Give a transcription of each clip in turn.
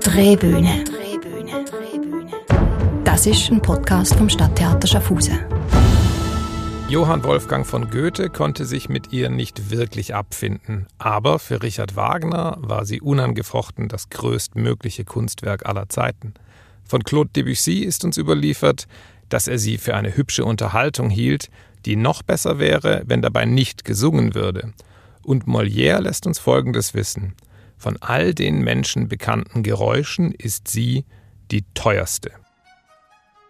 Drehbühne. Das ist ein Podcast vom Stadttheater Schaffhausen. Johann Wolfgang von Goethe konnte sich mit ihr nicht wirklich abfinden, aber für Richard Wagner war sie unangefochten das größtmögliche Kunstwerk aller Zeiten. Von Claude Debussy ist uns überliefert, dass er sie für eine hübsche Unterhaltung hielt, die noch besser wäre, wenn dabei nicht gesungen würde. Und Molière lässt uns Folgendes wissen. Von all den Menschen bekannten Geräuschen ist sie die teuerste.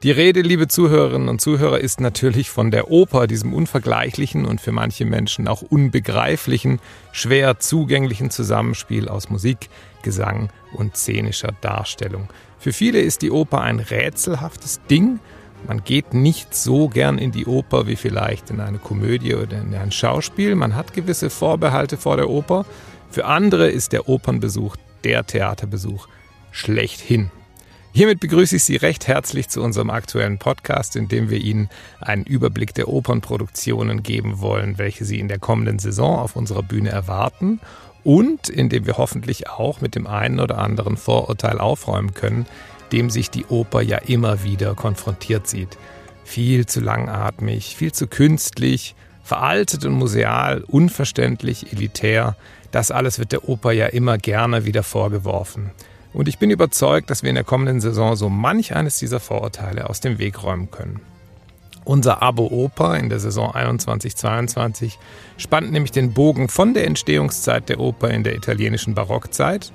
Die Rede, liebe Zuhörerinnen und Zuhörer, ist natürlich von der Oper, diesem unvergleichlichen und für manche Menschen auch unbegreiflichen, schwer zugänglichen Zusammenspiel aus Musik, Gesang und szenischer Darstellung. Für viele ist die Oper ein rätselhaftes Ding. Man geht nicht so gern in die Oper wie vielleicht in eine Komödie oder in ein Schauspiel. Man hat gewisse Vorbehalte vor der Oper. Für andere ist der Opernbesuch der Theaterbesuch schlechthin. Hiermit begrüße ich Sie recht herzlich zu unserem aktuellen Podcast, in dem wir Ihnen einen Überblick der Opernproduktionen geben wollen, welche Sie in der kommenden Saison auf unserer Bühne erwarten und in dem wir hoffentlich auch mit dem einen oder anderen Vorurteil aufräumen können, dem sich die Oper ja immer wieder konfrontiert sieht. Viel zu langatmig, viel zu künstlich, veraltet und museal, unverständlich, elitär, das alles wird der Oper ja immer gerne wieder vorgeworfen. Und ich bin überzeugt, dass wir in der kommenden Saison so manch eines dieser Vorurteile aus dem Weg räumen können. Unser Abo Oper in der Saison 21-22 spannt nämlich den Bogen von der Entstehungszeit der Oper in der italienischen Barockzeit,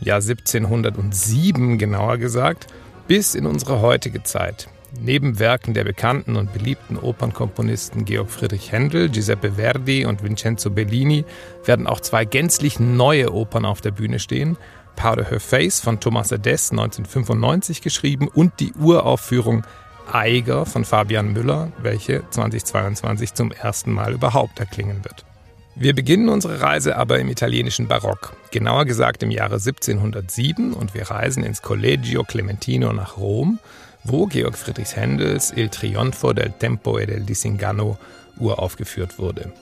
Jahr 1707 genauer gesagt, bis in unsere heutige Zeit. Neben Werken der bekannten und beliebten Opernkomponisten Georg Friedrich Händel, Giuseppe Verdi und Vincenzo Bellini werden auch zwei gänzlich neue Opern auf der Bühne stehen, Powder Her Face von Thomas Edess 1995 geschrieben und die Uraufführung Eiger von Fabian Müller, welche 2022 zum ersten Mal überhaupt erklingen wird. Wir beginnen unsere Reise aber im italienischen Barock, genauer gesagt im Jahre 1707 und wir reisen ins Collegio Clementino nach Rom, wo Georg Friedrichs Händels Il Trionfo del Tempo e del Disingano uraufgeführt wurde.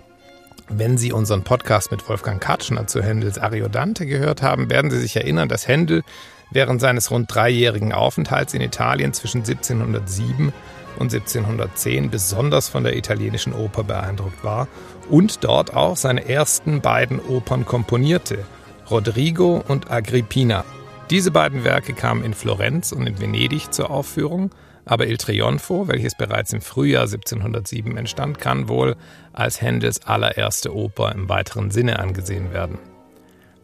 Wenn Sie unseren Podcast mit Wolfgang Katschner zu Händels Ariodante gehört haben, werden Sie sich erinnern, dass Händel während seines rund dreijährigen Aufenthalts in Italien zwischen 1707 und 1710 besonders von der italienischen Oper beeindruckt war und dort auch seine ersten beiden Opern komponierte, Rodrigo und Agrippina. Diese beiden Werke kamen in Florenz und in Venedig zur Aufführung aber Il Trionfo, welches bereits im Frühjahr 1707 entstand, kann wohl als Händels allererste Oper im weiteren Sinne angesehen werden.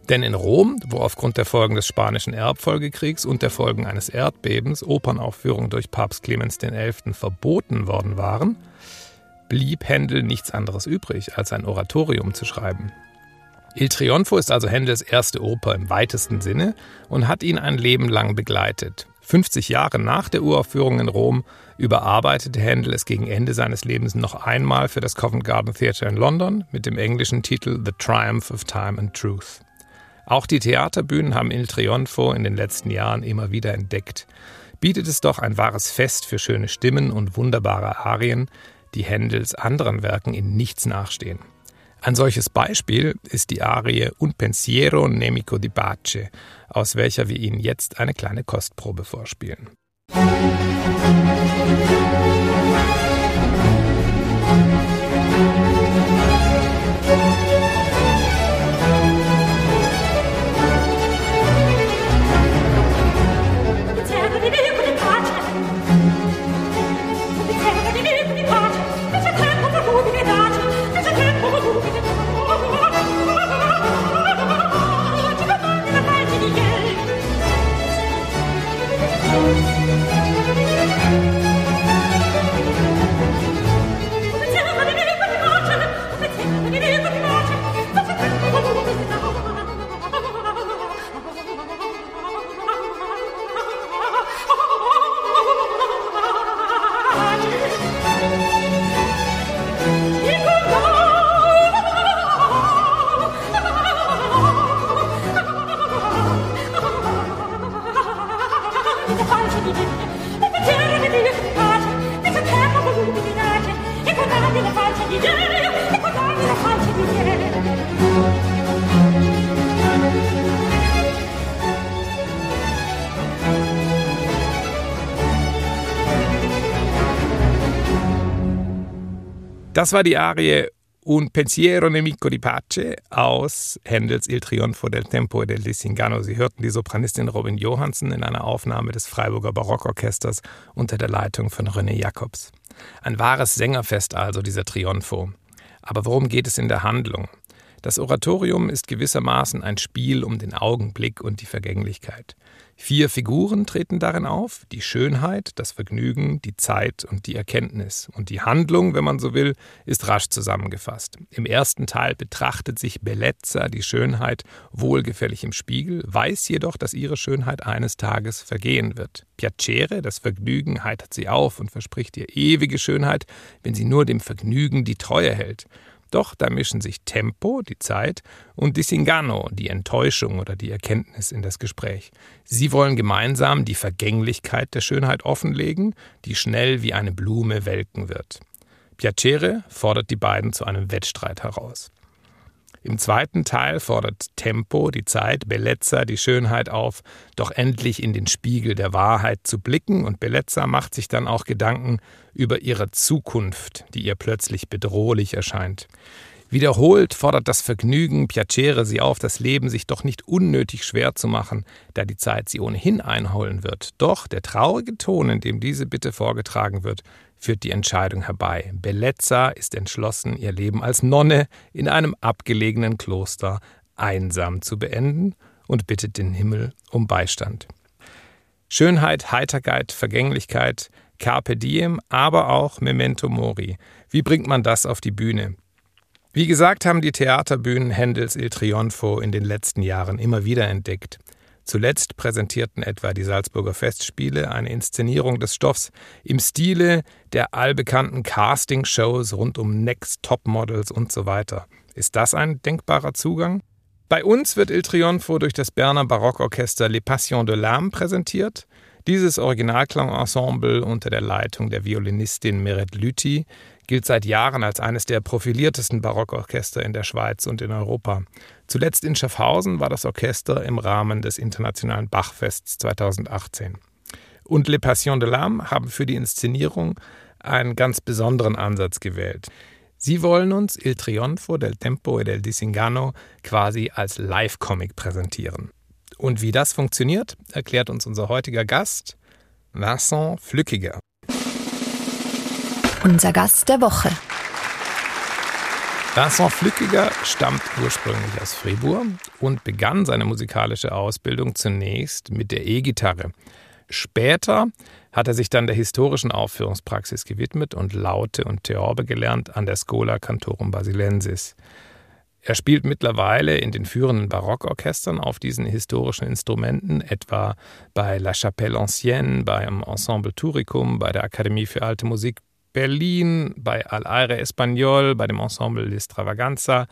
Denn in Rom, wo aufgrund der Folgen des Spanischen Erbfolgekriegs und der Folgen eines Erdbebens Opernaufführungen durch Papst Clemens XI. verboten worden waren, blieb Händel nichts anderes übrig, als ein Oratorium zu schreiben. Il Trionfo ist also Händels erste Oper im weitesten Sinne und hat ihn ein Leben lang begleitet. 50 Jahre nach der Uraufführung in Rom überarbeitete Händel es gegen Ende seines Lebens noch einmal für das Covent Garden Theatre in London mit dem englischen Titel The Triumph of Time and Truth. Auch die Theaterbühnen haben Il Trionfo in den letzten Jahren immer wieder entdeckt. Bietet es doch ein wahres Fest für schöne Stimmen und wunderbare Arien, die Händels anderen Werken in nichts nachstehen. Ein solches Beispiel ist die Arie Un pensiero nemico di pace, aus welcher wir Ihnen jetzt eine kleine Kostprobe vorspielen. Das war die Arie Un pensiero nemico di pace aus Händels Il Trionfo del Tempo e del Disingano. Sie hörten die Sopranistin Robin Johansen in einer Aufnahme des Freiburger Barockorchesters unter der Leitung von René Jacobs. Ein wahres Sängerfest also, dieser Trionfo. Aber worum geht es in der Handlung? Das Oratorium ist gewissermaßen ein Spiel um den Augenblick und die Vergänglichkeit. Vier Figuren treten darin auf, die Schönheit, das Vergnügen, die Zeit und die Erkenntnis. Und die Handlung, wenn man so will, ist rasch zusammengefasst. Im ersten Teil betrachtet sich Bellezza die Schönheit wohlgefällig im Spiegel, weiß jedoch, dass ihre Schönheit eines Tages vergehen wird. Piacere, das Vergnügen, heitert sie auf und verspricht ihr ewige Schönheit, wenn sie nur dem Vergnügen die Treue hält. Doch da mischen sich Tempo, die Zeit, und Disingano, die Enttäuschung oder die Erkenntnis in das Gespräch. Sie wollen gemeinsam die Vergänglichkeit der Schönheit offenlegen, die schnell wie eine Blume welken wird. Piacere fordert die beiden zu einem Wettstreit heraus. Im zweiten Teil fordert Tempo, die Zeit, Bellezza, die Schönheit auf, doch endlich in den Spiegel der Wahrheit zu blicken und Bellezza macht sich dann auch Gedanken über ihre Zukunft, die ihr plötzlich bedrohlich erscheint. Wiederholt fordert das Vergnügen Piacere sie auf, das Leben sich doch nicht unnötig schwer zu machen, da die Zeit sie ohnehin einholen wird. Doch der traurige Ton, in dem diese Bitte vorgetragen wird, führt die Entscheidung herbei. Bellezza ist entschlossen, ihr Leben als Nonne in einem abgelegenen Kloster einsam zu beenden und bittet den Himmel um Beistand. Schönheit, Heiterkeit, Vergänglichkeit, Carpe diem, aber auch Memento Mori. Wie bringt man das auf die Bühne? Wie gesagt, haben die Theaterbühnen Händels Il Trionfo in den letzten Jahren immer wieder entdeckt. Zuletzt präsentierten etwa die Salzburger Festspiele eine Inszenierung des Stoffs im Stile der allbekannten Casting-Shows rund um Next Topmodels und so weiter. Ist das ein denkbarer Zugang? Bei uns wird Il Trionfo durch das Berner Barockorchester Les Passions de l'Âme präsentiert. Dieses Originalklangensemble unter der Leitung der Violinistin Meret Lüthi gilt seit Jahren als eines der profiliertesten Barockorchester in der Schweiz und in Europa. Zuletzt in Schaffhausen war das Orchester im Rahmen des Internationalen Bachfests 2018. Und Les Passions de l'Âme haben für die Inszenierung einen ganz besonderen Ansatz gewählt. Sie wollen uns Il Trionfo del Tempo e del Disingano quasi als Live-Comic präsentieren. Und wie das funktioniert, erklärt uns unser heutiger Gast, Vincent Flückiger. Unser Gast der Woche. Vincent Flückiger stammt ursprünglich aus Fribourg und begann seine musikalische Ausbildung zunächst mit der E-Gitarre. Später hat er sich dann der historischen Aufführungspraxis gewidmet und Laute und Theorbe gelernt an der Schola Cantorum Basilensis. Er spielt mittlerweile in den führenden Barockorchestern auf diesen historischen Instrumenten, etwa bei La Chapelle Ancienne, beim Ensemble Turicum, bei der Akademie für Alte Musik Berlin, bei Al Aire Espagnol, bei dem Ensemble L'Estravaganza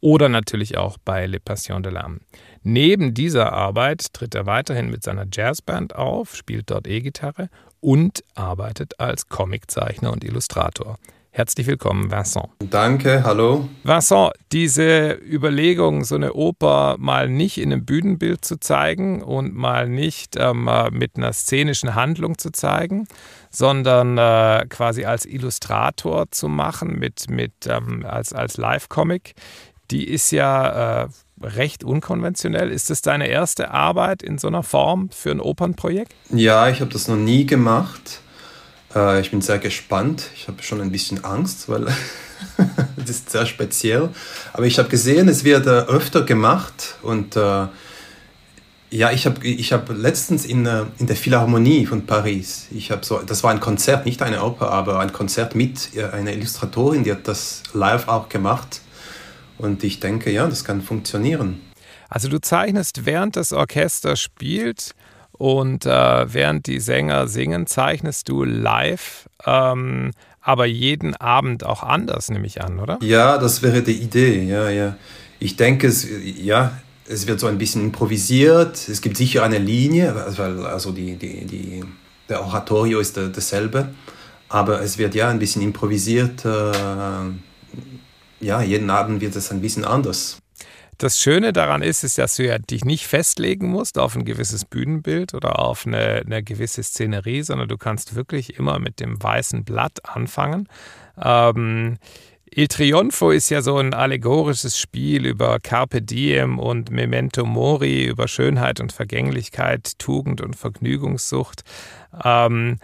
oder natürlich auch bei Le Passion de l'Âme. Neben dieser Arbeit tritt er weiterhin mit seiner Jazzband auf, spielt dort E-Gitarre und arbeitet als Comiczeichner und Illustrator. Herzlich willkommen, Vincent. Danke, hallo. Vincent, diese Überlegung, so eine Oper mal nicht in einem Bühnenbild zu zeigen und mal nicht ähm, mit einer szenischen Handlung zu zeigen, sondern äh, quasi als Illustrator zu machen, mit, mit, ähm, als, als Live-Comic, die ist ja äh, recht unkonventionell. Ist das deine erste Arbeit in so einer Form für ein Opernprojekt? Ja, ich habe das noch nie gemacht. Äh, ich bin sehr gespannt. Ich habe schon ein bisschen Angst, weil das ist sehr speziell. Aber ich habe gesehen, es wird äh, öfter gemacht und äh, ja, ich habe ich hab letztens in, äh, in der Philharmonie von Paris, ich habe so, das war ein Konzert, nicht eine Oper, aber ein Konzert mit äh, einer Illustratorin, die hat das live auch gemacht. Und ich denke, ja, das kann funktionieren. Also du zeichnest, während das Orchester spielt und äh, während die Sänger singen, zeichnest du live, ähm, aber jeden Abend auch anders, nehme ich an, oder? Ja, das wäre die Idee, ja, ja. Ich denke, es, ja, es wird so ein bisschen improvisiert. Es gibt sicher eine Linie, weil also die, die, die, der Oratorio ist dasselbe. Aber es wird ja ein bisschen improvisiert. Äh, ja, jeden Abend wird es ein bisschen anders. Das Schöne daran ist, ist, dass du ja dich nicht festlegen musst auf ein gewisses Bühnenbild oder auf eine, eine gewisse Szenerie, sondern du kannst wirklich immer mit dem weißen Blatt anfangen. Ähm, Il Trionfo ist ja so ein allegorisches Spiel über Carpe Diem und Memento Mori, über Schönheit und Vergänglichkeit, Tugend und Vergnügungssucht. Ähm,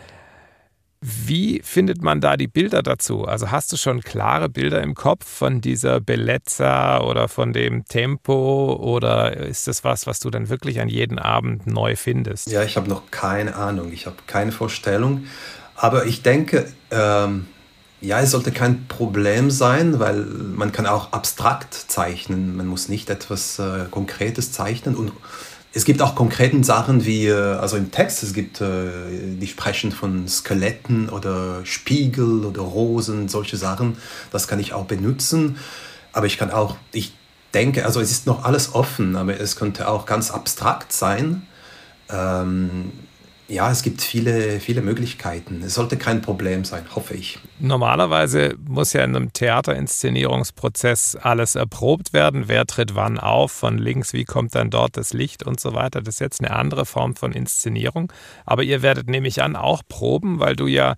wie findet man da die Bilder dazu? Also hast du schon klare Bilder im Kopf von dieser Bellezza oder von dem Tempo oder ist das was, was du dann wirklich an jedem Abend neu findest? Ja, ich habe noch keine Ahnung, ich habe keine Vorstellung, aber ich denke, ähm, ja, es sollte kein Problem sein, weil man kann auch abstrakt zeichnen, man muss nicht etwas äh, Konkretes zeichnen und es gibt auch konkrete Sachen wie, äh, also im Text, es gibt, äh, die sprechen von Skeletten oder Spiegel oder Rosen, solche Sachen. Das kann ich auch benutzen. Aber ich kann auch, ich denke, also es ist noch alles offen, aber es könnte auch ganz abstrakt sein. Ähm, ja, es gibt viele, viele Möglichkeiten. Es sollte kein Problem sein, hoffe ich. Normalerweise muss ja in einem Theaterinszenierungsprozess alles erprobt werden. Wer tritt wann auf, von links, wie kommt dann dort das Licht und so weiter. Das ist jetzt eine andere Form von Inszenierung. Aber ihr werdet, nehme ich an, auch proben, weil du ja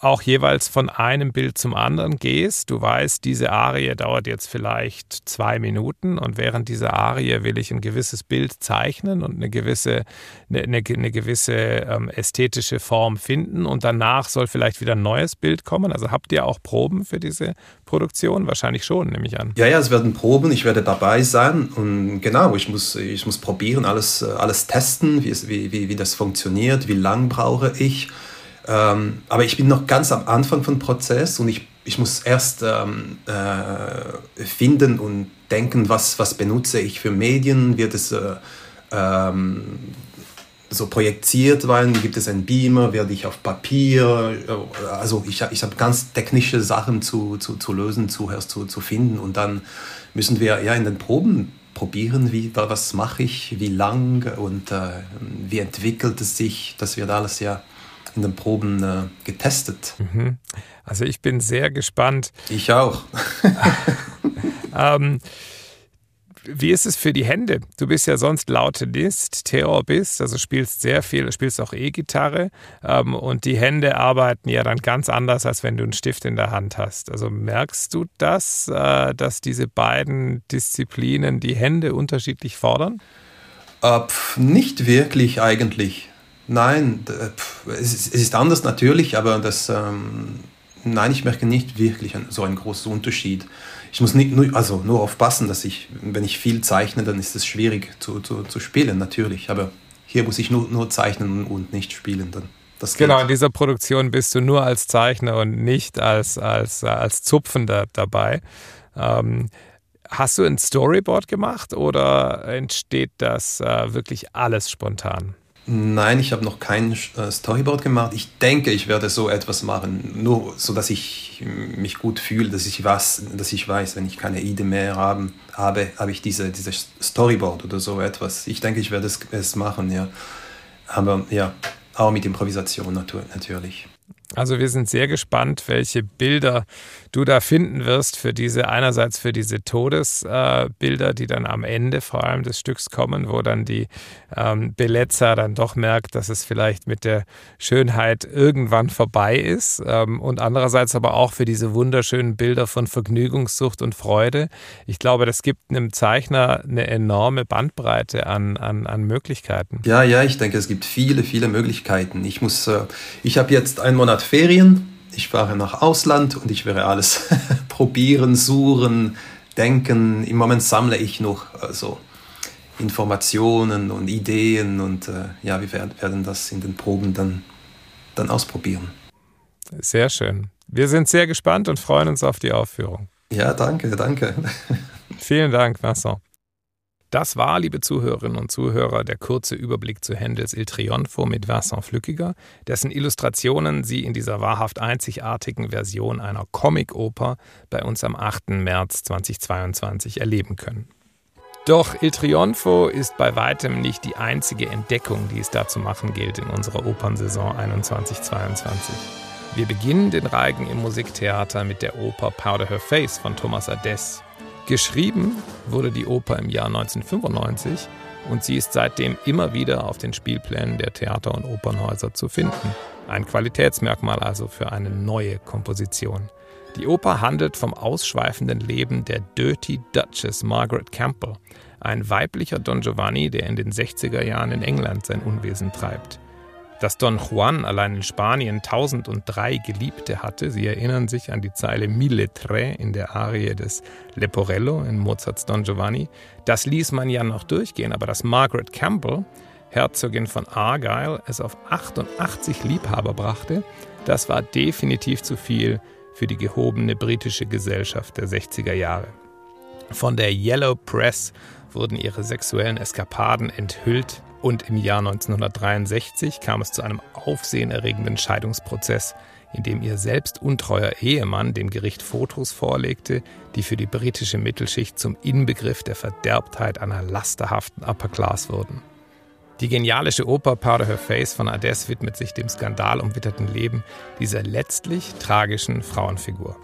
auch jeweils von einem Bild zum anderen gehst. Du weißt, diese Arie dauert jetzt vielleicht zwei Minuten und während dieser Arie will ich ein gewisses Bild zeichnen und eine gewisse, eine, eine, eine gewisse ähm, ästhetische Form finden und danach soll vielleicht wieder ein neues Bild kommen. Also habt ihr auch Proben für diese Produktion? Wahrscheinlich schon, nehme ich an. Ja, ja, es werden Proben, ich werde dabei sein und genau, ich muss, ich muss probieren, alles, alles testen, wie, es, wie, wie, wie das funktioniert, wie lang brauche ich. Ähm, aber ich bin noch ganz am Anfang vom Prozess und ich, ich muss erst ähm, äh, finden und denken, was, was benutze ich für Medien, wird es äh, ähm, so projiziert werden, gibt es einen Beamer, werde ich auf Papier, äh, also ich, ich habe ganz technische Sachen zu, zu, zu lösen, zuerst zu, zu finden. Und dann müssen wir ja in den Proben probieren, wie, was mache ich, wie lang und äh, wie entwickelt es sich, das wird alles ja in den Proben äh, getestet. Mhm. Also ich bin sehr gespannt. Ich auch. ähm, wie ist es für die Hände? Du bist ja sonst Lautenist, Theorbist, also spielst sehr viel, spielst auch E-Gitarre ähm, und die Hände arbeiten ja dann ganz anders, als wenn du einen Stift in der Hand hast. Also merkst du das, äh, dass diese beiden Disziplinen die Hände unterschiedlich fordern? Äh, nicht wirklich eigentlich. Nein, es ist anders natürlich, aber das, ähm, nein, ich merke nicht wirklich so einen großen Unterschied. Ich muss nicht, nur, also nur aufpassen, dass ich, wenn ich viel zeichne, dann ist es schwierig zu, zu, zu spielen, natürlich. Aber hier muss ich nur, nur zeichnen und nicht spielen. Dann. Das genau, in dieser Produktion bist du nur als Zeichner und nicht als, als, als Zupfender dabei. Ähm, hast du ein Storyboard gemacht oder entsteht das äh, wirklich alles spontan? Nein, ich habe noch kein äh, Storyboard gemacht. Ich denke, ich werde so etwas machen, nur so, dass ich mich gut fühle, dass ich was, dass ich weiß, wenn ich keine Idee mehr haben, habe, habe ich diese, diese Storyboard oder so etwas. Ich denke, ich werde es, es machen, ja. Aber ja, auch mit Improvisation natürlich. Also wir sind sehr gespannt, welche Bilder du da finden wirst für diese, einerseits für diese Todesbilder, äh, die dann am Ende vor allem des Stücks kommen, wo dann die ähm, Beletzer dann doch merkt, dass es vielleicht mit der Schönheit irgendwann vorbei ist. Ähm, und andererseits aber auch für diese wunderschönen Bilder von Vergnügungssucht und Freude. Ich glaube, das gibt einem Zeichner eine enorme Bandbreite an, an, an Möglichkeiten. Ja, ja, ich denke, es gibt viele, viele Möglichkeiten. Ich muss, äh, ich habe jetzt einen Monat Ferien ich fahre nach Ausland und ich werde alles probieren, suchen, denken. Im Moment sammle ich noch also Informationen und Ideen und äh, ja, wir werden das in den Proben dann, dann ausprobieren. Sehr schön. Wir sind sehr gespannt und freuen uns auf die Aufführung. Ja, danke, danke. Vielen Dank, Vincent. Das war, liebe Zuhörerinnen und Zuhörer, der kurze Überblick zu Händels Il Trionfo mit Vincent Flückiger, dessen Illustrationen Sie in dieser wahrhaft einzigartigen Version einer Comic-Oper bei uns am 8. März 2022 erleben können. Doch Il Trionfo ist bei weitem nicht die einzige Entdeckung, die es da zu machen gilt in unserer Opernsaison 21-22. Wir beginnen den Reigen im Musiktheater mit der Oper Powder Her Face von Thomas Adès. Geschrieben wurde die Oper im Jahr 1995 und sie ist seitdem immer wieder auf den Spielplänen der Theater- und Opernhäuser zu finden. Ein Qualitätsmerkmal also für eine neue Komposition. Die Oper handelt vom ausschweifenden Leben der Dirty Duchess Margaret Campbell, ein weiblicher Don Giovanni, der in den 60er Jahren in England sein Unwesen treibt. Dass Don Juan allein in Spanien 1003 Geliebte hatte, Sie erinnern sich an die Zeile Mille Tre in der Arie des Leporello in Mozarts Don Giovanni, das ließ man ja noch durchgehen, aber dass Margaret Campbell, Herzogin von Argyle, es auf 88 Liebhaber brachte, das war definitiv zu viel für die gehobene britische Gesellschaft der 60er Jahre. Von der Yellow Press wurden ihre sexuellen Eskapaden enthüllt, und im Jahr 1963 kam es zu einem aufsehenerregenden Scheidungsprozess, in dem ihr selbst untreuer Ehemann dem Gericht Fotos vorlegte, die für die britische Mittelschicht zum Inbegriff der Verderbtheit einer lasterhaften Upper Class wurden. Die genialische Oper Powder Her Face von Ades widmet sich dem skandalumwitterten Leben dieser letztlich tragischen Frauenfigur.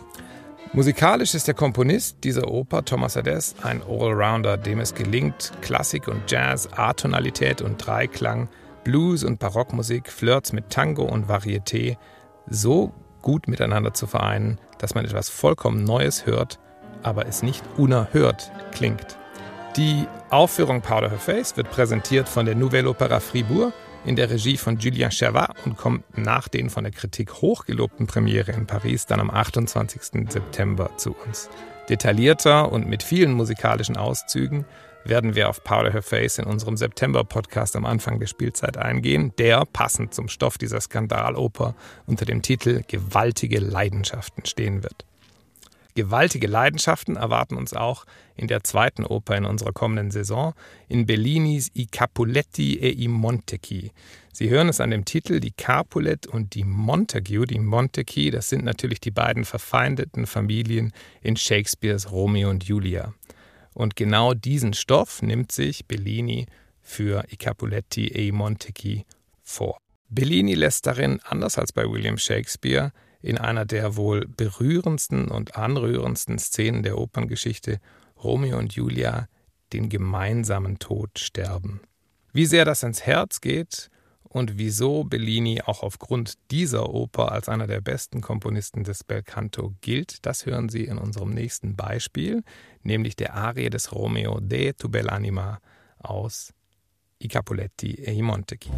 Musikalisch ist der Komponist dieser Oper, Thomas Ades, ein Allrounder, dem es gelingt, Klassik und Jazz, Atonalität und Dreiklang, Blues und Barockmusik, Flirts mit Tango und Varieté so gut miteinander zu vereinen, dass man etwas vollkommen Neues hört, aber es nicht unerhört klingt. Die Aufführung Powder Her Face wird präsentiert von der Nouvelle Opera Fribourg in der Regie von Julien Chavat und kommt nach den von der Kritik hochgelobten Premiere in Paris dann am 28. September zu uns. Detaillierter und mit vielen musikalischen Auszügen werden wir auf Powder Her Face in unserem September-Podcast am Anfang der Spielzeit eingehen, der passend zum Stoff dieser Skandaloper unter dem Titel Gewaltige Leidenschaften stehen wird. Gewaltige Leidenschaften erwarten uns auch in der zweiten Oper in unserer kommenden Saison, in Bellinis I Capuletti e i Montecchi. Sie hören es an dem Titel, die Capulet und die Montague, die Montecchi, das sind natürlich die beiden verfeindeten Familien in Shakespeares Romeo und Julia. Und genau diesen Stoff nimmt sich Bellini für I Capuletti e i Montecchi vor. Bellini lässt darin, anders als bei William Shakespeare, in einer der wohl berührendsten und anrührendsten Szenen der Operngeschichte Romeo und Julia den gemeinsamen Tod sterben. Wie sehr das ins Herz geht und wieso Bellini auch aufgrund dieser Oper als einer der besten Komponisten des Belcanto gilt, das hören Sie in unserem nächsten Beispiel, nämlich der Arie des Romeo de Tu Bell'anima aus I Capuletti e i Montecchi.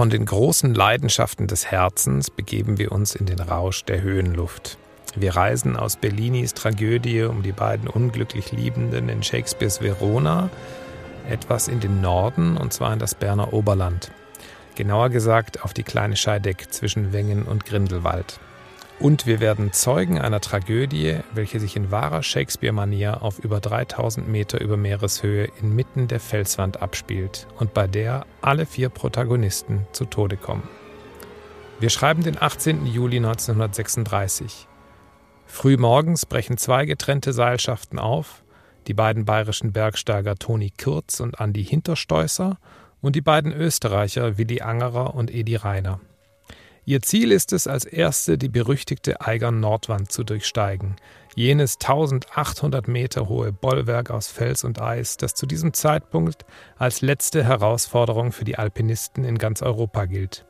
Von den großen Leidenschaften des Herzens begeben wir uns in den Rausch der Höhenluft. Wir reisen aus Bellinis Tragödie um die beiden unglücklich Liebenden in Shakespeares Verona etwas in den Norden, und zwar in das Berner Oberland. Genauer gesagt auf die kleine Scheideck zwischen Wengen und Grindelwald. Und wir werden Zeugen einer Tragödie, welche sich in wahrer Shakespeare-Manier auf über 3000 Meter über Meereshöhe inmitten der Felswand abspielt und bei der alle vier Protagonisten zu Tode kommen. Wir schreiben den 18. Juli 1936. Frühmorgens brechen zwei getrennte Seilschaften auf, die beiden bayerischen Bergsteiger Toni Kürz und Andi Hinterstoisser und die beiden Österreicher Willi Angerer und Edi Reiner. Ihr Ziel ist es, als erste die berüchtigte Eigern Nordwand zu durchsteigen, jenes 1800 Meter hohe Bollwerk aus Fels und Eis, das zu diesem Zeitpunkt als letzte Herausforderung für die Alpinisten in ganz Europa gilt.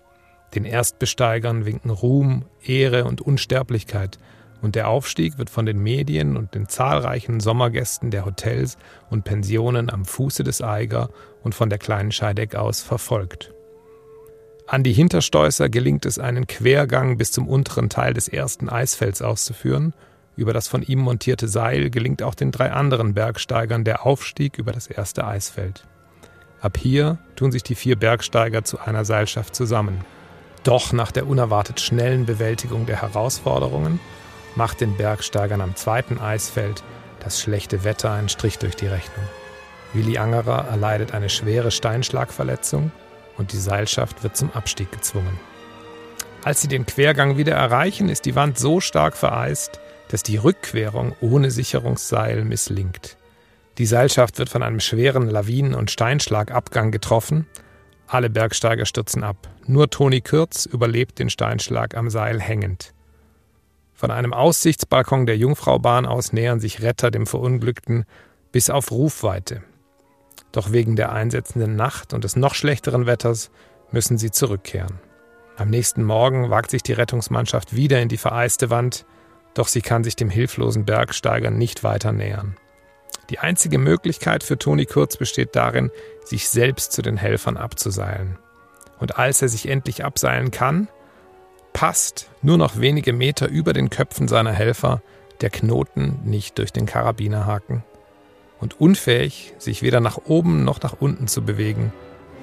Den Erstbesteigern winken Ruhm, Ehre und Unsterblichkeit, und der Aufstieg wird von den Medien und den zahlreichen Sommergästen der Hotels und Pensionen am Fuße des Eiger und von der kleinen Scheideck aus verfolgt. An die Hinterstoisser gelingt es, einen Quergang bis zum unteren Teil des ersten Eisfelds auszuführen. Über das von ihm montierte Seil gelingt auch den drei anderen Bergsteigern der Aufstieg über das erste Eisfeld. Ab hier tun sich die vier Bergsteiger zu einer Seilschaft zusammen. Doch nach der unerwartet schnellen Bewältigung der Herausforderungen macht den Bergsteigern am zweiten Eisfeld das schlechte Wetter einen Strich durch die Rechnung. Willi Angerer erleidet eine schwere Steinschlagverletzung und die Seilschaft wird zum Abstieg gezwungen. Als sie den Quergang wieder erreichen, ist die Wand so stark vereist, dass die Rückquerung ohne Sicherungsseil misslingt. Die Seilschaft wird von einem schweren Lawinen- und Steinschlagabgang getroffen. Alle Bergsteiger stürzen ab. Nur Toni Kürz überlebt den Steinschlag am Seil hängend. Von einem Aussichtsbalkon der Jungfraubahn aus nähern sich Retter dem Verunglückten bis auf Rufweite. Doch wegen der einsetzenden Nacht und des noch schlechteren Wetters müssen sie zurückkehren. Am nächsten Morgen wagt sich die Rettungsmannschaft wieder in die vereiste Wand, doch sie kann sich dem hilflosen Bergsteiger nicht weiter nähern. Die einzige Möglichkeit für Toni Kurz besteht darin, sich selbst zu den Helfern abzuseilen. Und als er sich endlich abseilen kann, passt nur noch wenige Meter über den Köpfen seiner Helfer der Knoten nicht durch den Karabinerhaken. Und unfähig, sich weder nach oben noch nach unten zu bewegen,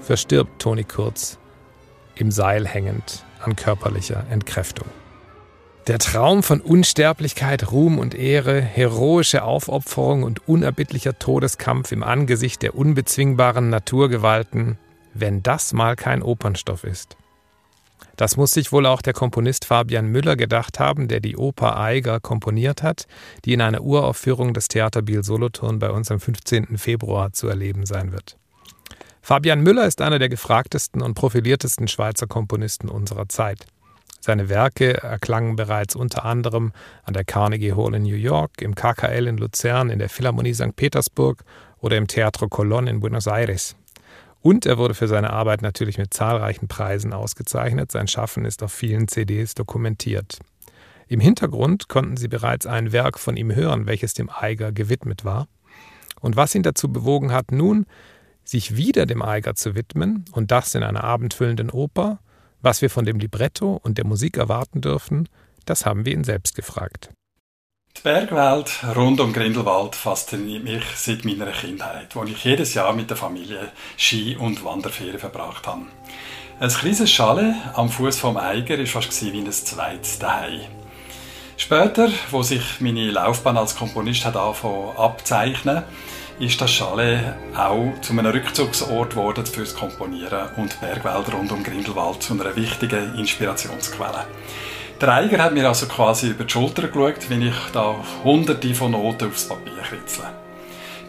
verstirbt Toni Kurz, im Seil hängend an körperlicher Entkräftung. Der Traum von Unsterblichkeit, Ruhm und Ehre, heroische Aufopferung und unerbittlicher Todeskampf im Angesicht der unbezwingbaren Naturgewalten, wenn das mal kein Opernstoff ist. Das muss sich wohl auch der Komponist Fabian Müller gedacht haben, der die Oper Eiger komponiert hat, die in einer Uraufführung des Theater Biel Solothurn bei uns am 15. Februar zu erleben sein wird. Fabian Müller ist einer der gefragtesten und profiliertesten Schweizer Komponisten unserer Zeit. Seine Werke erklangen bereits unter anderem an der Carnegie Hall in New York, im KKL in Luzern, in der Philharmonie St. Petersburg oder im Teatro Colón in Buenos Aires. Und er wurde für seine Arbeit natürlich mit zahlreichen Preisen ausgezeichnet. Sein Schaffen ist auf vielen CDs dokumentiert. Im Hintergrund konnten Sie bereits ein Werk von ihm hören, welches dem Eiger gewidmet war. Und was ihn dazu bewogen hat, nun sich wieder dem Eiger zu widmen und das in einer abendfüllenden Oper, was wir von dem Libretto und der Musik erwarten dürfen, das haben wir ihn selbst gefragt. Die Bergwelt rund um Grindelwald fasziniert mich seit meiner Kindheit, wo ich jedes Jahr mit der Familie Ski- und Wanderferien verbracht habe. Ein kleines Schale am Fuß vom Eiger war fast wie ein zweites Daheim. Später, wo sich meine Laufbahn als Komponist hat abzeichnen, ist das Schale auch zu einem Rückzugsort geworden fürs Komponieren und Bergwelt rund um Grindelwald zu einer wichtigen Inspirationsquelle. Der Eiger hat mir also quasi über die Schulter geschaut, wenn ich da hunderte von Noten aufs Papier kritzle.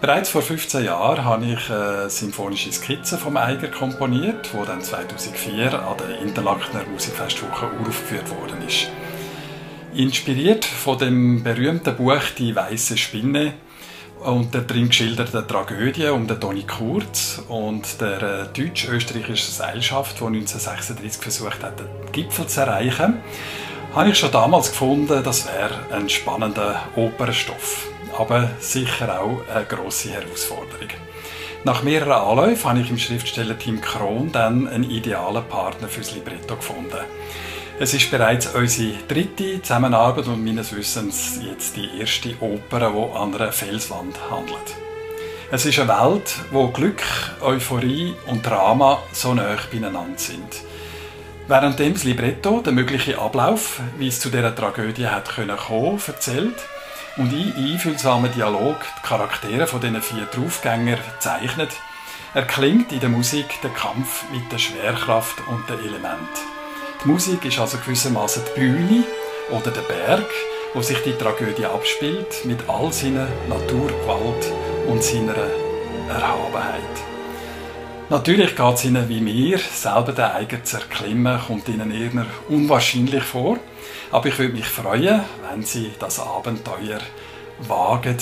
Bereits vor 15 Jahren habe ich eine symphonische Skizze vom Eiger komponiert, die dann 2004 an der Interlakener Musikfestwoche uraufgeführt worden ist. Inspiriert von dem berühmten Buch Die weiße Spinne und der drin geschilderten Tragödie um den Toni Kurz und der äh, deutsch-österreichischen Seilschaft, die 1936 versucht hat, den Gipfel zu erreichen habe ich schon damals gefunden, das wäre ein spannender Opernstoff. aber sicher auch eine grosse Herausforderung. Nach mehreren Anläufen habe ich im Schriftstellerteam Kron dann einen idealen Partner fürs Libretto gefunden. Es ist bereits unsere dritte Zusammenarbeit und meines Wissens jetzt die erste Oper, die an einer Felswand handelt. Es ist eine Welt, wo Glück, Euphorie und Drama so nah beieinander sind. Während dem das Libretto den möglichen Ablauf, wie es zu dieser Tragödie hat können kommen, erzählt und in einfühlsamen Dialog die Charaktere von diesen vier Draufgängern zeichnet, erklingt in der Musik der Kampf mit der Schwerkraft und den Elementen. Die Musik ist also gewissermaßen die Bühne oder der Berg, wo sich die Tragödie abspielt, mit all seiner Naturgewalt und seiner Erhabenheit. Natürlich geht es ihnen wie mir, selber den eigenen zu erklimmen, kommt ihnen eher unwahrscheinlich vor. Aber ich würde mich freuen, wenn sie das Abenteuer wagen,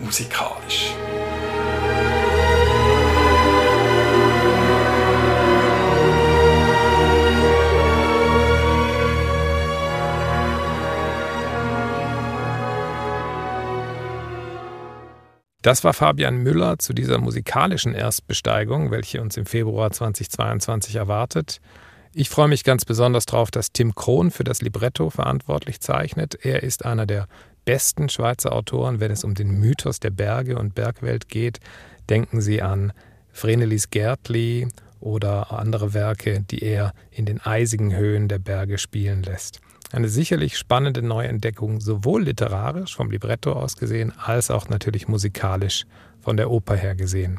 musikalisch. Das war Fabian Müller zu dieser musikalischen Erstbesteigung, welche uns im Februar 2022 erwartet. Ich freue mich ganz besonders darauf, dass Tim Krohn für das Libretto verantwortlich zeichnet. Er ist einer der besten Schweizer Autoren, wenn es um den Mythos der Berge und Bergwelt geht. Denken Sie an Vrenelis Gärtli oder andere Werke, die er in den eisigen Höhen der Berge spielen lässt. Eine sicherlich spannende Neuentdeckung, sowohl literarisch vom Libretto aus gesehen, als auch natürlich musikalisch von der Oper her gesehen.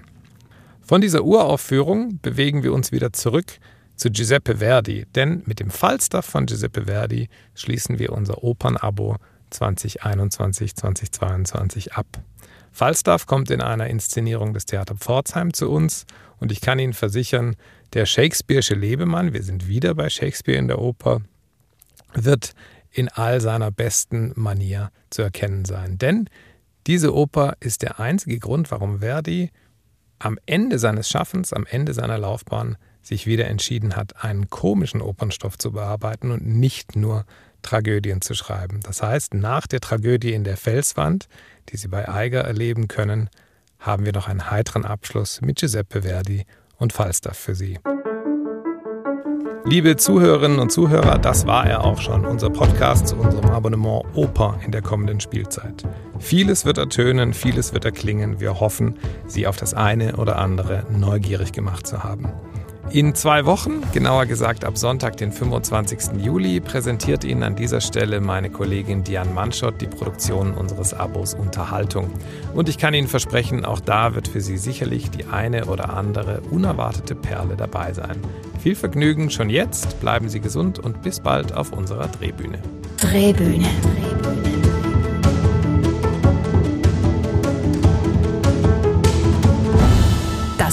Von dieser Uraufführung bewegen wir uns wieder zurück zu Giuseppe Verdi, denn mit dem Falstaff von Giuseppe Verdi schließen wir unser Opernabo 2021-2022 ab. Falstaff kommt in einer Inszenierung des Theater Pforzheim zu uns und ich kann Ihnen versichern, der Shakespeare'sche Lebemann, wir sind wieder bei Shakespeare in der Oper, wird in all seiner besten Manier zu erkennen sein. Denn diese Oper ist der einzige Grund, warum Verdi am Ende seines Schaffens, am Ende seiner Laufbahn sich wieder entschieden hat, einen komischen Opernstoff zu bearbeiten und nicht nur Tragödien zu schreiben. Das heißt, nach der Tragödie in der Felswand, die Sie bei Eiger erleben können, haben wir noch einen heiteren Abschluss mit Giuseppe Verdi und Falstaff für Sie. Liebe Zuhörerinnen und Zuhörer, das war er auch schon, unser Podcast zu unserem Abonnement Oper in der kommenden Spielzeit. Vieles wird ertönen, vieles wird erklingen. Wir hoffen, Sie auf das eine oder andere neugierig gemacht zu haben. In zwei Wochen, genauer gesagt ab Sonntag, den 25. Juli, präsentiert Ihnen an dieser Stelle meine Kollegin Diane Manschott die Produktion unseres Abos Unterhaltung. Und ich kann Ihnen versprechen, auch da wird für Sie sicherlich die eine oder andere unerwartete Perle dabei sein. Viel Vergnügen schon jetzt, bleiben Sie gesund und bis bald auf unserer Drehbühne. Drehbühne.